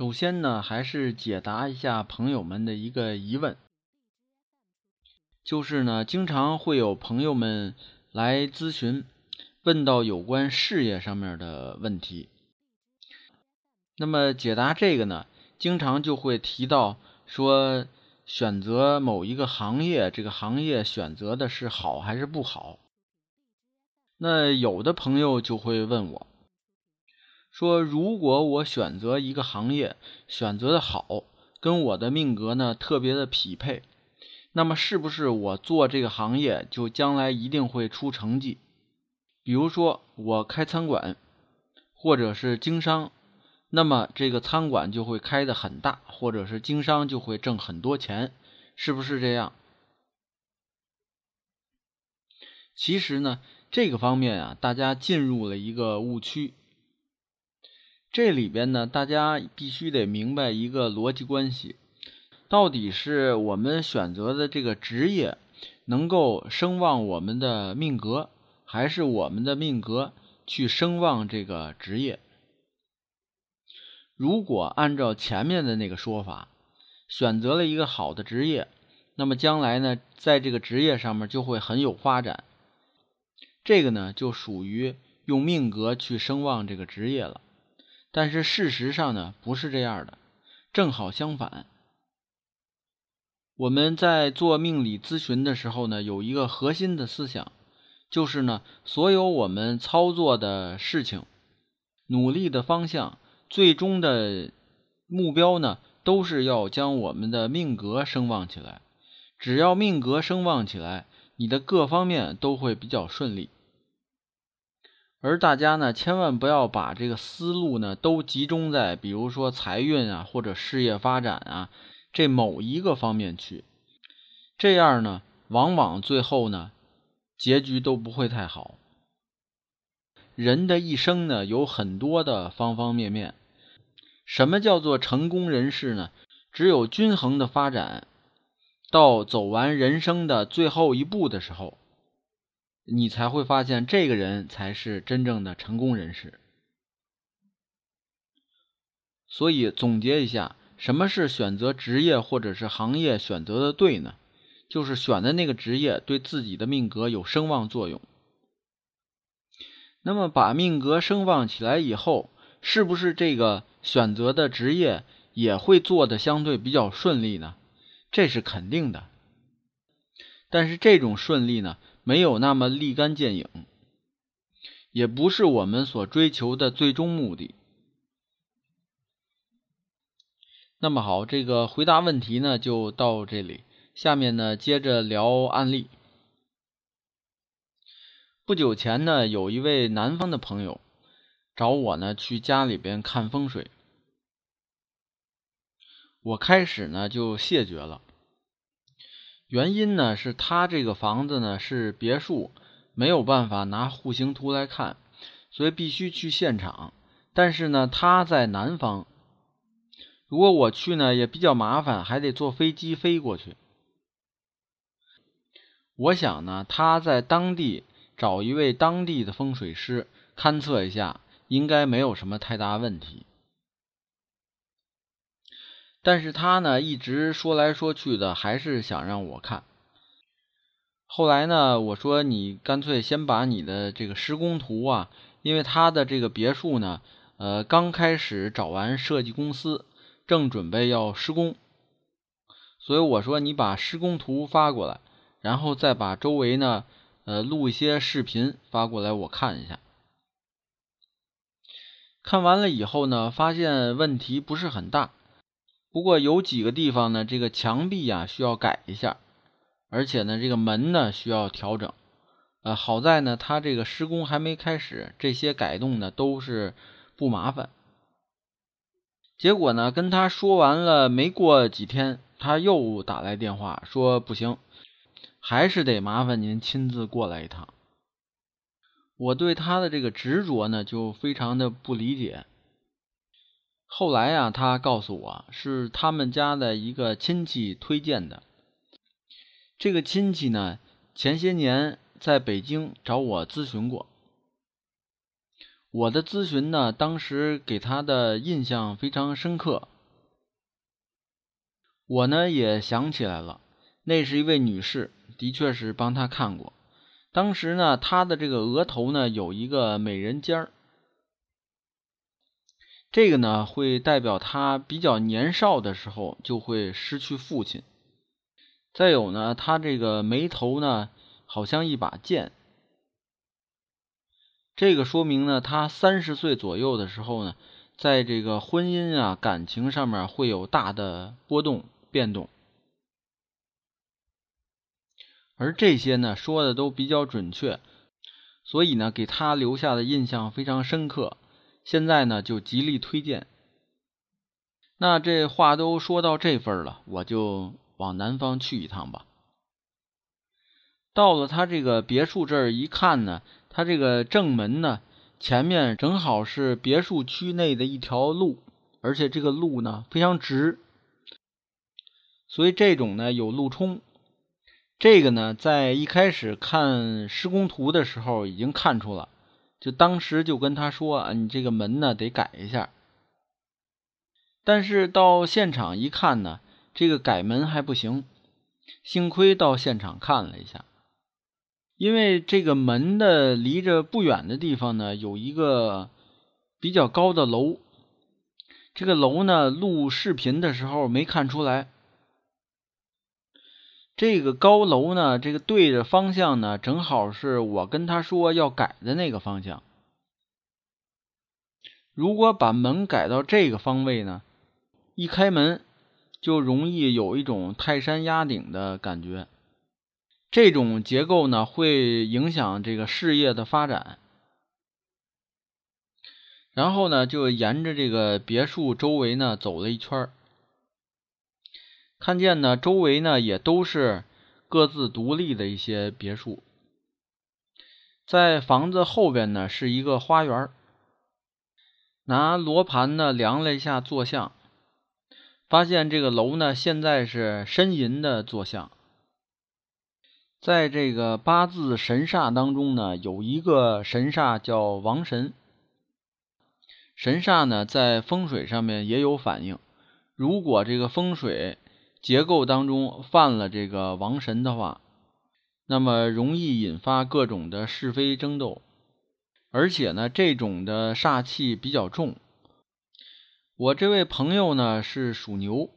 首先呢，还是解答一下朋友们的一个疑问，就是呢，经常会有朋友们来咨询，问到有关事业上面的问题。那么解答这个呢，经常就会提到说，选择某一个行业，这个行业选择的是好还是不好？那有的朋友就会问我。说，如果我选择一个行业，选择的好，跟我的命格呢特别的匹配，那么是不是我做这个行业就将来一定会出成绩？比如说我开餐馆，或者是经商，那么这个餐馆就会开的很大，或者是经商就会挣很多钱，是不是这样？其实呢，这个方面啊，大家进入了一个误区。这里边呢，大家必须得明白一个逻辑关系：到底是我们选择的这个职业能够声望我们的命格，还是我们的命格去声望这个职业？如果按照前面的那个说法，选择了一个好的职业，那么将来呢，在这个职业上面就会很有发展。这个呢，就属于用命格去声望这个职业了。但是事实上呢，不是这样的，正好相反。我们在做命理咨询的时候呢，有一个核心的思想，就是呢，所有我们操作的事情、努力的方向、最终的目标呢，都是要将我们的命格声望起来。只要命格声望起来，你的各方面都会比较顺利。而大家呢，千万不要把这个思路呢都集中在，比如说财运啊，或者事业发展啊这某一个方面去。这样呢，往往最后呢，结局都不会太好。人的一生呢，有很多的方方面面。什么叫做成功人士呢？只有均衡的发展，到走完人生的最后一步的时候。你才会发现，这个人才是真正的成功人士。所以总结一下，什么是选择职业或者是行业选择的对呢？就是选的那个职业对自己的命格有声望作用。那么把命格声望起来以后，是不是这个选择的职业也会做的相对比较顺利呢？这是肯定的。但是这种顺利呢？没有那么立竿见影，也不是我们所追求的最终目的。那么好，这个回答问题呢就到这里，下面呢接着聊案例。不久前呢，有一位南方的朋友找我呢去家里边看风水，我开始呢就谢绝了。原因呢是他这个房子呢是别墅，没有办法拿户型图来看，所以必须去现场。但是呢他在南方，如果我去呢也比较麻烦，还得坐飞机飞过去。我想呢他在当地找一位当地的风水师勘测一下，应该没有什么太大问题。但是他呢，一直说来说去的，还是想让我看。后来呢，我说你干脆先把你的这个施工图啊，因为他的这个别墅呢，呃，刚开始找完设计公司，正准备要施工，所以我说你把施工图发过来，然后再把周围呢，呃，录一些视频发过来，我看一下。看完了以后呢，发现问题不是很大。不过有几个地方呢，这个墙壁呀需要改一下，而且呢，这个门呢需要调整，呃，好在呢，他这个施工还没开始，这些改动呢都是不麻烦。结果呢，跟他说完了，没过几天，他又打来电话说不行，还是得麻烦您亲自过来一趟。我对他的这个执着呢，就非常的不理解。后来呀，他告诉我是他们家的一个亲戚推荐的。这个亲戚呢，前些年在北京找我咨询过。我的咨询呢，当时给他的印象非常深刻。我呢也想起来了，那是一位女士，的确是帮他看过。当时呢，他的这个额头呢有一个美人尖儿，这个呢会代表他比较年少的时候就会失去父亲。再有呢，他这个眉头呢好像一把剑。这个说明呢，他三十岁左右的时候呢，在这个婚姻啊、感情上面会有大的波动变动，而这些呢说的都比较准确，所以呢给他留下的印象非常深刻。现在呢就极力推荐。那这话都说到这份了，我就往南方去一趟吧。到了他这个别墅这儿一看呢。他这个正门呢，前面正好是别墅区内的一条路，而且这个路呢非常直，所以这种呢有路冲。这个呢在一开始看施工图的时候已经看出了，就当时就跟他说啊，你这个门呢得改一下。但是到现场一看呢，这个改门还不行，幸亏到现场看了一下。因为这个门的离着不远的地方呢，有一个比较高的楼。这个楼呢，录视频的时候没看出来。这个高楼呢，这个对着方向呢，正好是我跟他说要改的那个方向。如果把门改到这个方位呢，一开门就容易有一种泰山压顶的感觉。这种结构呢，会影响这个事业的发展。然后呢，就沿着这个别墅周围呢走了一圈看见呢周围呢也都是各自独立的一些别墅。在房子后边呢是一个花园拿罗盘呢量了一下坐向，发现这个楼呢现在是申寅的坐向。在这个八字神煞当中呢，有一个神煞叫王神。神煞呢，在风水上面也有反应。如果这个风水结构当中犯了这个王神的话，那么容易引发各种的是非争斗，而且呢，这种的煞气比较重。我这位朋友呢是属牛，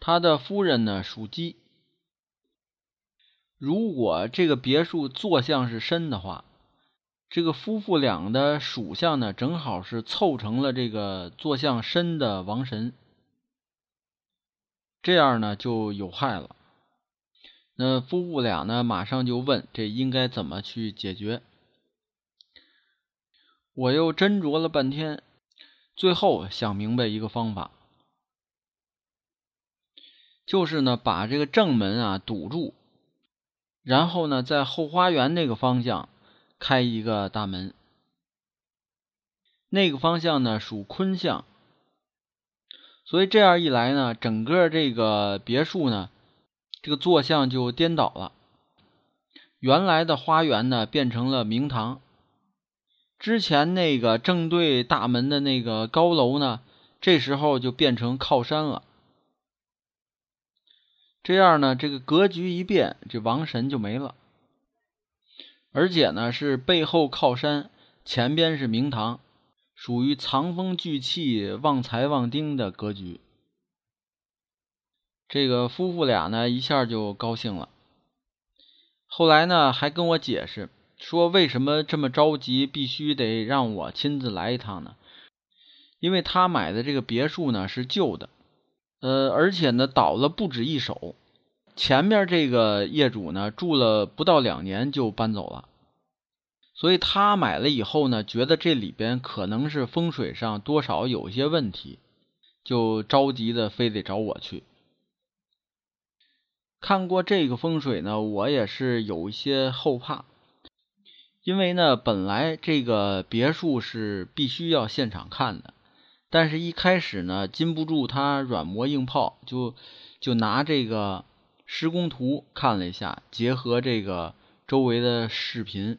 他的夫人呢属鸡。如果这个别墅坐向是申的话，这个夫妇俩的属相呢，正好是凑成了这个坐向申的王神，这样呢就有害了。那夫妇俩呢，马上就问这应该怎么去解决。我又斟酌了半天，最后想明白一个方法，就是呢把这个正门啊堵住。然后呢，在后花园那个方向开一个大门，那个方向呢属坤向，所以这样一来呢，整个这个别墅呢，这个坐向就颠倒了。原来的花园呢变成了明堂，之前那个正对大门的那个高楼呢，这时候就变成靠山了。这样呢，这个格局一变，这王神就没了，而且呢是背后靠山，前边是明堂，属于藏风聚气、旺财旺丁的格局。这个夫妇俩呢一下就高兴了，后来呢还跟我解释说，为什么这么着急，必须得让我亲自来一趟呢？因为他买的这个别墅呢是旧的。呃，而且呢，倒了不止一手。前面这个业主呢，住了不到两年就搬走了。所以他买了以后呢，觉得这里边可能是风水上多少有些问题，就着急的非得找我去。看过这个风水呢，我也是有一些后怕，因为呢，本来这个别墅是必须要现场看的，但是一开始呢，禁不住他软磨硬泡，就就拿这个施工图看了一下，结合这个周围的视频，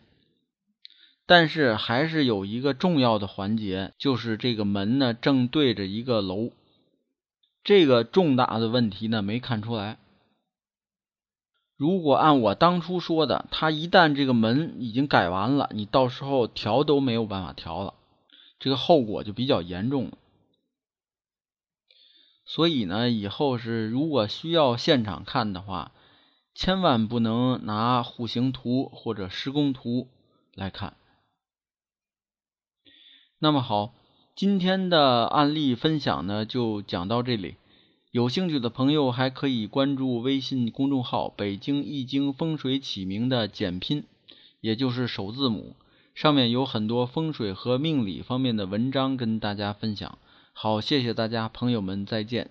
但是还是有一个重要的环节，就是这个门呢正对着一个楼，这个重大的问题呢没看出来。如果按我当初说的，他一旦这个门已经改完了，你到时候调都没有办法调了，这个后果就比较严重了。所以呢，以后是如果需要现场看的话，千万不能拿户型图或者施工图来看。那么好，今天的案例分享呢，就讲到这里。有兴趣的朋友还可以关注微信公众号“北京易经风水起名”的简拼，也就是首字母，上面有很多风水和命理方面的文章跟大家分享。好，谢谢大家，朋友们再见。